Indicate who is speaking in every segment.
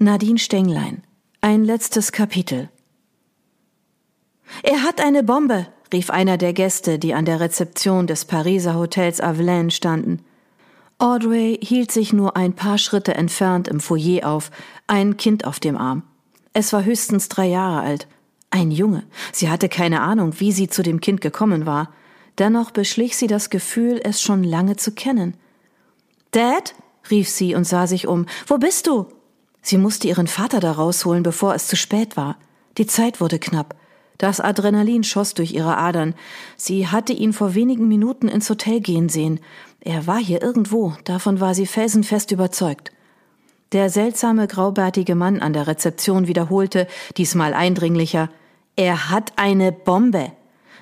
Speaker 1: Nadine Stenglein. Ein letztes Kapitel. Er hat eine Bombe, rief einer der Gäste, die an der Rezeption des Pariser Hotels Avelaine standen. Audrey hielt sich nur ein paar Schritte entfernt im Foyer auf, ein Kind auf dem Arm. Es war höchstens drei Jahre alt. Ein Junge. Sie hatte keine Ahnung, wie sie zu dem Kind gekommen war. Dennoch beschlich sie das Gefühl, es schon lange zu kennen. Dad? rief sie und sah sich um. Wo bist du? Sie musste ihren Vater da rausholen, bevor es zu spät war. Die Zeit wurde knapp. Das Adrenalin schoss durch ihre Adern. Sie hatte ihn vor wenigen Minuten ins Hotel gehen sehen. Er war hier irgendwo, davon war sie felsenfest überzeugt. Der seltsame graubärtige Mann an der Rezeption wiederholte, diesmal eindringlicher, er hat eine Bombe.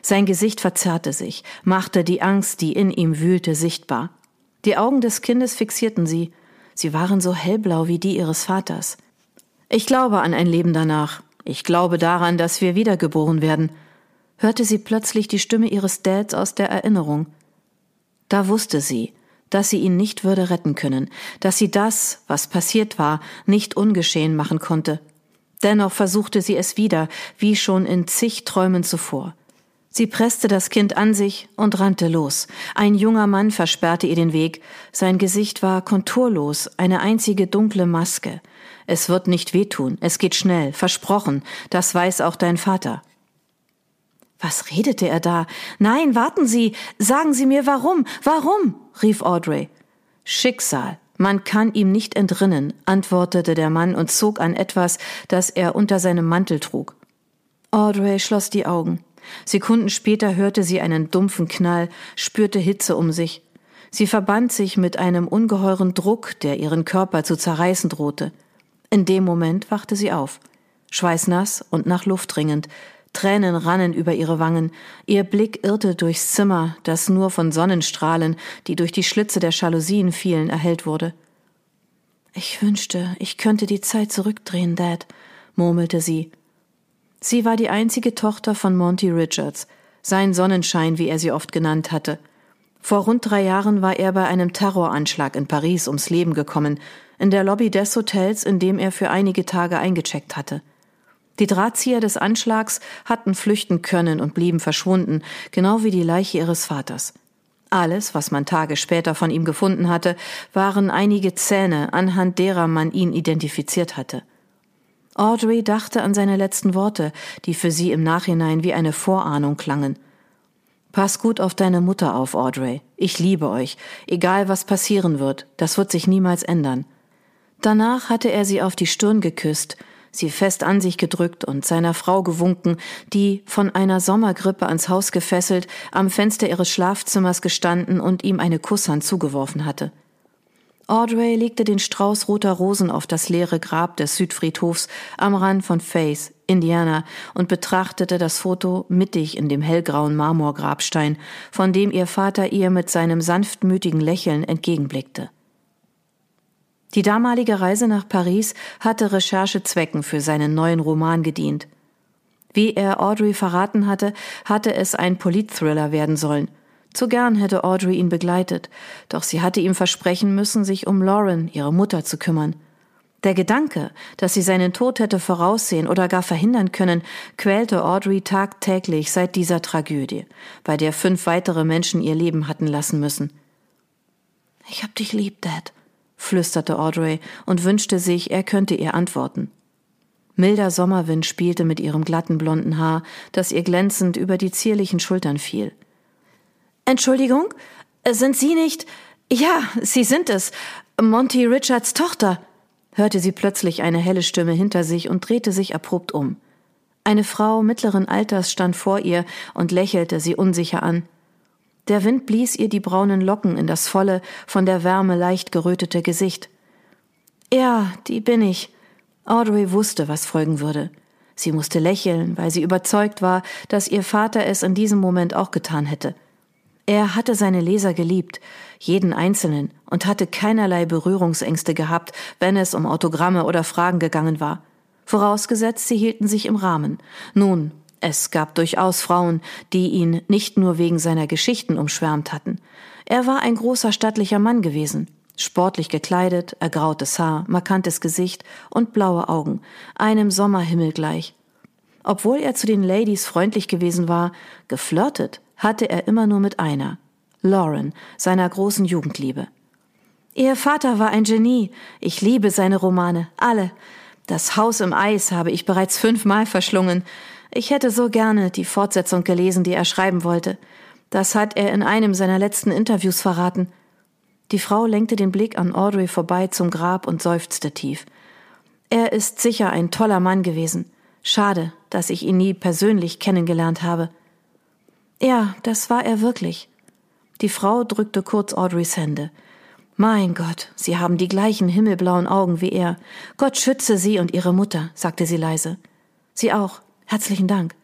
Speaker 1: Sein Gesicht verzerrte sich, machte die Angst, die in ihm wühlte, sichtbar. Die Augen des Kindes fixierten sie. Sie waren so hellblau wie die ihres Vaters. Ich glaube an ein Leben danach. Ich glaube daran, dass wir wiedergeboren werden, hörte sie plötzlich die Stimme ihres Dads aus der Erinnerung. Da wusste sie, dass sie ihn nicht würde retten können, dass sie das, was passiert war, nicht ungeschehen machen konnte. Dennoch versuchte sie es wieder, wie schon in zig Träumen zuvor. Sie presste das Kind an sich und rannte los. Ein junger Mann versperrte ihr den Weg. Sein Gesicht war konturlos, eine einzige dunkle Maske. Es wird nicht wehtun, es geht schnell, versprochen, das weiß auch dein Vater. Was redete er da? Nein, warten Sie, sagen Sie mir warum, warum? rief Audrey. Schicksal, man kann ihm nicht entrinnen, antwortete der Mann und zog an etwas, das er unter seinem Mantel trug. Audrey schloss die Augen. Sekunden später hörte sie einen dumpfen Knall, spürte Hitze um sich. Sie verband sich mit einem ungeheuren Druck, der ihren Körper zu zerreißen drohte. In dem Moment wachte sie auf, schweißnass und nach Luft ringend. Tränen rannen über ihre Wangen, ihr Blick irrte durchs Zimmer, das nur von Sonnenstrahlen, die durch die Schlitze der Jalousien fielen, erhellt wurde. Ich wünschte, ich könnte die Zeit zurückdrehen, Dad, murmelte sie Sie war die einzige Tochter von Monty Richards, sein Sonnenschein, wie er sie oft genannt hatte. Vor rund drei Jahren war er bei einem Terroranschlag in Paris ums Leben gekommen, in der Lobby des Hotels, in dem er für einige Tage eingecheckt hatte. Die Drahtzieher des Anschlags hatten flüchten können und blieben verschwunden, genau wie die Leiche ihres Vaters. Alles, was man Tage später von ihm gefunden hatte, waren einige Zähne, anhand derer man ihn identifiziert hatte. Audrey dachte an seine letzten Worte, die für sie im Nachhinein wie eine Vorahnung klangen. Pass gut auf deine Mutter auf, Audrey. Ich liebe euch. Egal was passieren wird, das wird sich niemals ändern. Danach hatte er sie auf die Stirn geküsst, sie fest an sich gedrückt und seiner Frau gewunken, die, von einer Sommergrippe ans Haus gefesselt, am Fenster ihres Schlafzimmers gestanden und ihm eine Kusshand zugeworfen hatte. Audrey legte den Strauß roter Rosen auf das leere Grab des Südfriedhofs am Rand von Faith, Indiana, und betrachtete das Foto mittig in dem hellgrauen Marmorgrabstein, von dem ihr Vater ihr mit seinem sanftmütigen Lächeln entgegenblickte. Die damalige Reise nach Paris hatte Recherchezwecken für seinen neuen Roman gedient. Wie er Audrey verraten hatte, hatte es ein Politthriller werden sollen – zu gern hätte Audrey ihn begleitet, doch sie hatte ihm versprechen müssen, sich um Lauren, ihre Mutter, zu kümmern. Der Gedanke, dass sie seinen Tod hätte voraussehen oder gar verhindern können, quälte Audrey tagtäglich seit dieser Tragödie, bei der fünf weitere Menschen ihr Leben hatten lassen müssen. Ich hab dich lieb, Dad, flüsterte Audrey und wünschte sich, er könnte ihr antworten. Milder Sommerwind spielte mit ihrem glatten blonden Haar, das ihr glänzend über die zierlichen Schultern fiel. Entschuldigung, sind Sie nicht? Ja, Sie sind es. Monty Richards Tochter, hörte sie plötzlich eine helle Stimme hinter sich und drehte sich abrupt um. Eine Frau mittleren Alters stand vor ihr und lächelte sie unsicher an. Der Wind blies ihr die braunen Locken in das volle, von der Wärme leicht gerötete Gesicht. Ja, die bin ich. Audrey wusste, was folgen würde. Sie musste lächeln, weil sie überzeugt war, dass ihr Vater es in diesem Moment auch getan hätte. Er hatte seine Leser geliebt, jeden einzelnen, und hatte keinerlei Berührungsängste gehabt, wenn es um Autogramme oder Fragen gegangen war. Vorausgesetzt, sie hielten sich im Rahmen. Nun, es gab durchaus Frauen, die ihn nicht nur wegen seiner Geschichten umschwärmt hatten. Er war ein großer stattlicher Mann gewesen, Sportlich gekleidet, ergrautes Haar, markantes Gesicht und blaue Augen, einem Sommerhimmel gleich. Obwohl er zu den Ladies freundlich gewesen war, geflirtet hatte er immer nur mit einer, Lauren, seiner großen Jugendliebe. Ihr Vater war ein Genie. Ich liebe seine Romane, alle. Das Haus im Eis habe ich bereits fünfmal verschlungen. Ich hätte so gerne die Fortsetzung gelesen, die er schreiben wollte. Das hat er in einem seiner letzten Interviews verraten. Die Frau lenkte den Blick an Audrey vorbei zum Grab und seufzte tief. Er ist sicher ein toller Mann gewesen. Schade, dass ich ihn nie persönlich kennengelernt habe. Ja, das war er wirklich. Die Frau drückte kurz Audreys Hände. Mein Gott, Sie haben die gleichen himmelblauen Augen wie er. Gott schütze Sie und Ihre Mutter, sagte sie leise. Sie auch. Herzlichen Dank.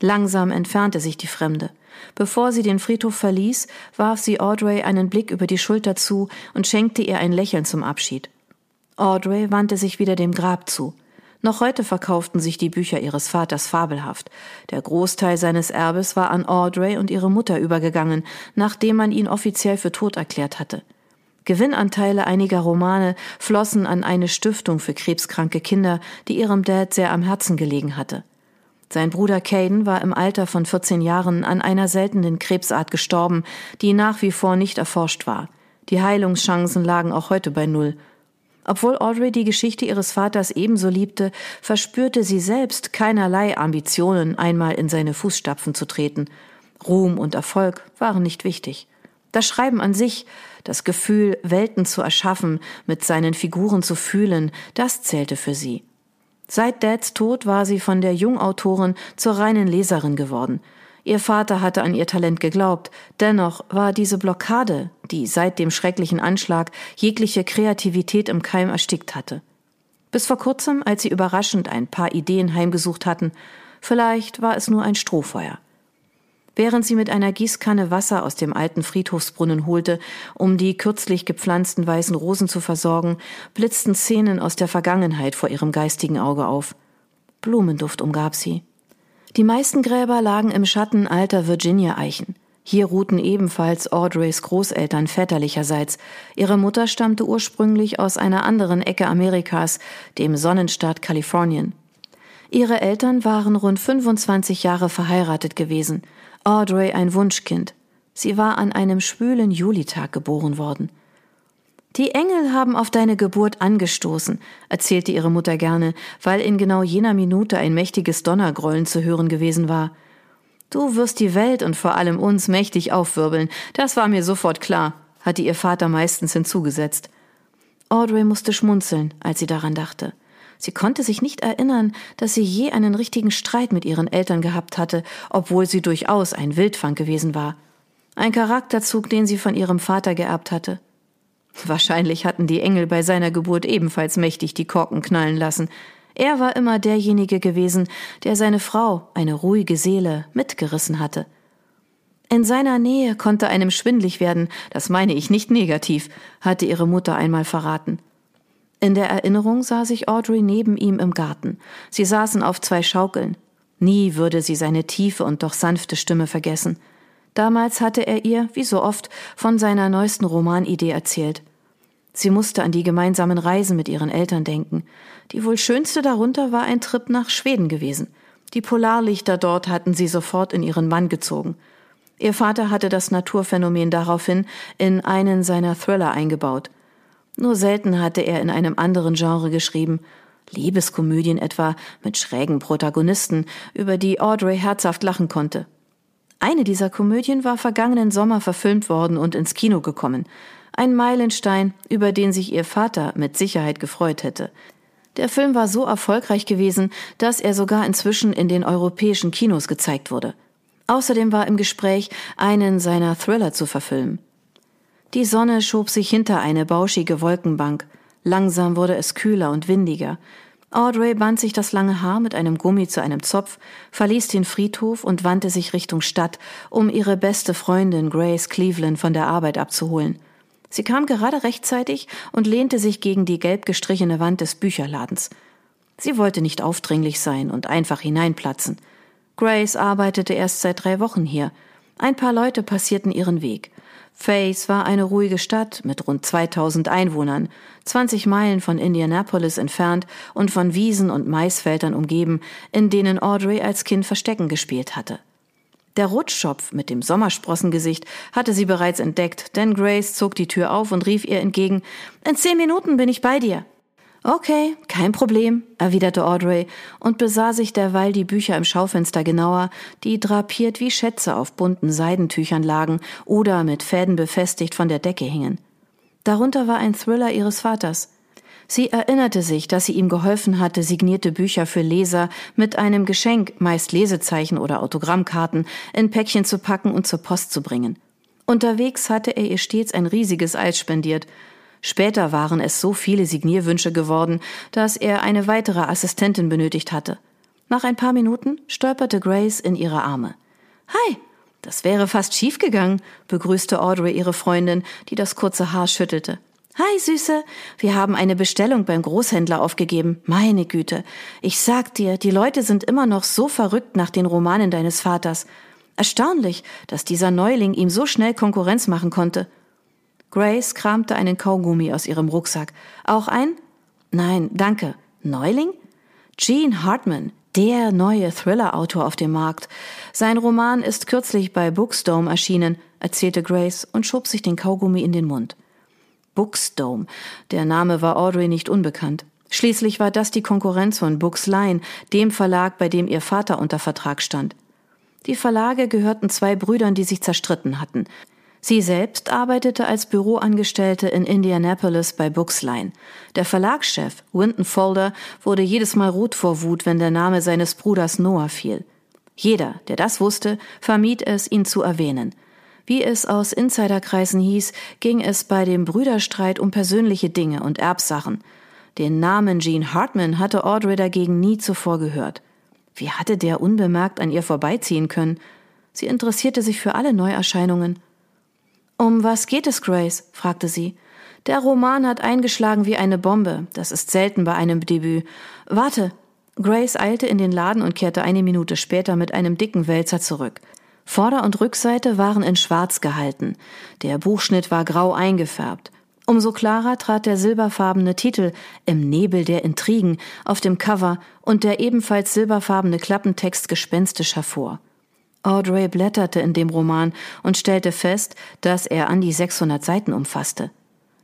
Speaker 1: Langsam entfernte sich die Fremde. Bevor sie den Friedhof verließ, warf sie Audrey einen Blick über die Schulter zu und schenkte ihr ein Lächeln zum Abschied. Audrey wandte sich wieder dem Grab zu. Noch heute verkauften sich die Bücher ihres Vaters fabelhaft. Der Großteil seines Erbes war an Audrey und ihre Mutter übergegangen, nachdem man ihn offiziell für tot erklärt hatte. Gewinnanteile einiger Romane flossen an eine Stiftung für krebskranke Kinder, die ihrem Dad sehr am Herzen gelegen hatte. Sein Bruder Caden war im Alter von 14 Jahren an einer seltenen Krebsart gestorben, die nach wie vor nicht erforscht war. Die Heilungschancen lagen auch heute bei Null. Obwohl Audrey die Geschichte ihres Vaters ebenso liebte, verspürte sie selbst keinerlei Ambitionen, einmal in seine Fußstapfen zu treten. Ruhm und Erfolg waren nicht wichtig. Das Schreiben an sich, das Gefühl, Welten zu erschaffen, mit seinen Figuren zu fühlen, das zählte für sie. Seit Dads Tod war sie von der Jungautorin zur reinen Leserin geworden. Ihr Vater hatte an ihr Talent geglaubt, dennoch war diese Blockade, die seit dem schrecklichen Anschlag jegliche Kreativität im Keim erstickt hatte. Bis vor kurzem, als sie überraschend ein paar Ideen heimgesucht hatten, vielleicht war es nur ein Strohfeuer. Während sie mit einer Gießkanne Wasser aus dem alten Friedhofsbrunnen holte, um die kürzlich gepflanzten weißen Rosen zu versorgen, blitzten Szenen aus der Vergangenheit vor ihrem geistigen Auge auf. Blumenduft umgab sie. Die meisten Gräber lagen im Schatten alter Virginia-Eichen. Hier ruhten ebenfalls Audreys Großeltern väterlicherseits. Ihre Mutter stammte ursprünglich aus einer anderen Ecke Amerikas, dem Sonnenstaat Kalifornien. Ihre Eltern waren rund 25 Jahre verheiratet gewesen. Audrey ein Wunschkind. Sie war an einem schwülen Julitag geboren worden. Die Engel haben auf deine Geburt angestoßen, erzählte ihre Mutter gerne, weil in genau jener Minute ein mächtiges Donnergrollen zu hören gewesen war. Du wirst die Welt und vor allem uns mächtig aufwirbeln, das war mir sofort klar, hatte ihr Vater meistens hinzugesetzt. Audrey musste schmunzeln, als sie daran dachte. Sie konnte sich nicht erinnern, dass sie je einen richtigen Streit mit ihren Eltern gehabt hatte, obwohl sie durchaus ein Wildfang gewesen war. Ein Charakterzug, den sie von ihrem Vater geerbt hatte. Wahrscheinlich hatten die Engel bei seiner Geburt ebenfalls mächtig die Korken knallen lassen. Er war immer derjenige gewesen, der seine Frau, eine ruhige Seele, mitgerissen hatte. In seiner Nähe konnte einem schwindlig werden, das meine ich nicht negativ, hatte ihre Mutter einmal verraten. In der Erinnerung sah sich Audrey neben ihm im Garten. Sie saßen auf zwei Schaukeln. Nie würde sie seine tiefe und doch sanfte Stimme vergessen. Damals hatte er ihr, wie so oft, von seiner neuesten Romanidee erzählt. Sie musste an die gemeinsamen Reisen mit ihren Eltern denken. Die wohl schönste darunter war ein Trip nach Schweden gewesen. Die Polarlichter dort hatten sie sofort in ihren Bann gezogen. Ihr Vater hatte das Naturphänomen daraufhin in einen seiner Thriller eingebaut. Nur selten hatte er in einem anderen Genre geschrieben. Liebeskomödien etwa mit schrägen Protagonisten, über die Audrey herzhaft lachen konnte. Eine dieser Komödien war vergangenen Sommer verfilmt worden und ins Kino gekommen. Ein Meilenstein, über den sich ihr Vater mit Sicherheit gefreut hätte. Der Film war so erfolgreich gewesen, dass er sogar inzwischen in den europäischen Kinos gezeigt wurde. Außerdem war im Gespräch, einen seiner Thriller zu verfilmen. Die Sonne schob sich hinter eine bauschige Wolkenbank. Langsam wurde es kühler und windiger. Audrey band sich das lange Haar mit einem Gummi zu einem Zopf, verließ den Friedhof und wandte sich Richtung Stadt, um ihre beste Freundin Grace Cleveland von der Arbeit abzuholen. Sie kam gerade rechtzeitig und lehnte sich gegen die gelb gestrichene Wand des Bücherladens. Sie wollte nicht aufdringlich sein und einfach hineinplatzen. Grace arbeitete erst seit drei Wochen hier. Ein paar Leute passierten ihren Weg. Faith war eine ruhige Stadt mit rund 2000 Einwohnern, 20 Meilen von Indianapolis entfernt und von Wiesen und Maisfeldern umgeben, in denen Audrey als Kind Verstecken gespielt hatte. Der Rutschschopf mit dem Sommersprossengesicht hatte sie bereits entdeckt, denn Grace zog die Tür auf und rief ihr entgegen, in zehn Minuten bin ich bei dir. Okay, kein Problem, erwiderte Audrey und besah sich derweil die Bücher im Schaufenster genauer, die drapiert wie Schätze auf bunten Seidentüchern lagen oder mit Fäden befestigt von der Decke hingen. Darunter war ein Thriller ihres Vaters. Sie erinnerte sich, dass sie ihm geholfen hatte, signierte Bücher für Leser mit einem Geschenk, meist Lesezeichen oder Autogrammkarten, in Päckchen zu packen und zur Post zu bringen. Unterwegs hatte er ihr stets ein riesiges Eis spendiert, Später waren es so viele Signierwünsche geworden, dass er eine weitere Assistentin benötigt hatte. Nach ein paar Minuten stolperte Grace in ihre Arme. Hi, das wäre fast schiefgegangen, begrüßte Audrey ihre Freundin, die das kurze Haar schüttelte. Hi, Süße. Wir haben eine Bestellung beim Großhändler aufgegeben. Meine Güte. Ich sag dir, die Leute sind immer noch so verrückt nach den Romanen deines Vaters. Erstaunlich, dass dieser Neuling ihm so schnell Konkurrenz machen konnte. Grace kramte einen Kaugummi aus ihrem Rucksack. Auch ein? Nein, danke. Neuling? Gene Hartman, der neue Thriller-Autor auf dem Markt. Sein Roman ist kürzlich bei Bookstome erschienen, erzählte Grace und schob sich den Kaugummi in den Mund. Bookstome. Der Name war Audrey nicht unbekannt. Schließlich war das die Konkurrenz von Booksline, dem Verlag, bei dem ihr Vater unter Vertrag stand. Die Verlage gehörten zwei Brüdern, die sich zerstritten hatten. Sie selbst arbeitete als Büroangestellte in Indianapolis bei Booksline. Der Verlagschef, Winton Folder, wurde jedes Mal rot vor Wut, wenn der Name seines Bruders Noah fiel. Jeder, der das wusste, vermied es, ihn zu erwähnen. Wie es aus Insiderkreisen hieß, ging es bei dem Brüderstreit um persönliche Dinge und Erbsachen. Den Namen Gene Hartman hatte Audrey dagegen nie zuvor gehört. Wie hatte der unbemerkt an ihr vorbeiziehen können? Sie interessierte sich für alle Neuerscheinungen. Um was geht es, Grace? fragte sie. Der Roman hat eingeschlagen wie eine Bombe. Das ist selten bei einem Debüt. Warte. Grace eilte in den Laden und kehrte eine Minute später mit einem dicken Wälzer zurück. Vorder- und Rückseite waren in Schwarz gehalten. Der Buchschnitt war grau eingefärbt. Umso klarer trat der silberfarbene Titel Im Nebel der Intrigen auf dem Cover und der ebenfalls silberfarbene Klappentext gespenstisch hervor. Audrey blätterte in dem Roman und stellte fest, dass er an die 600 Seiten umfasste.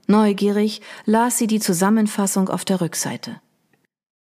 Speaker 1: Neugierig las sie die Zusammenfassung auf der Rückseite.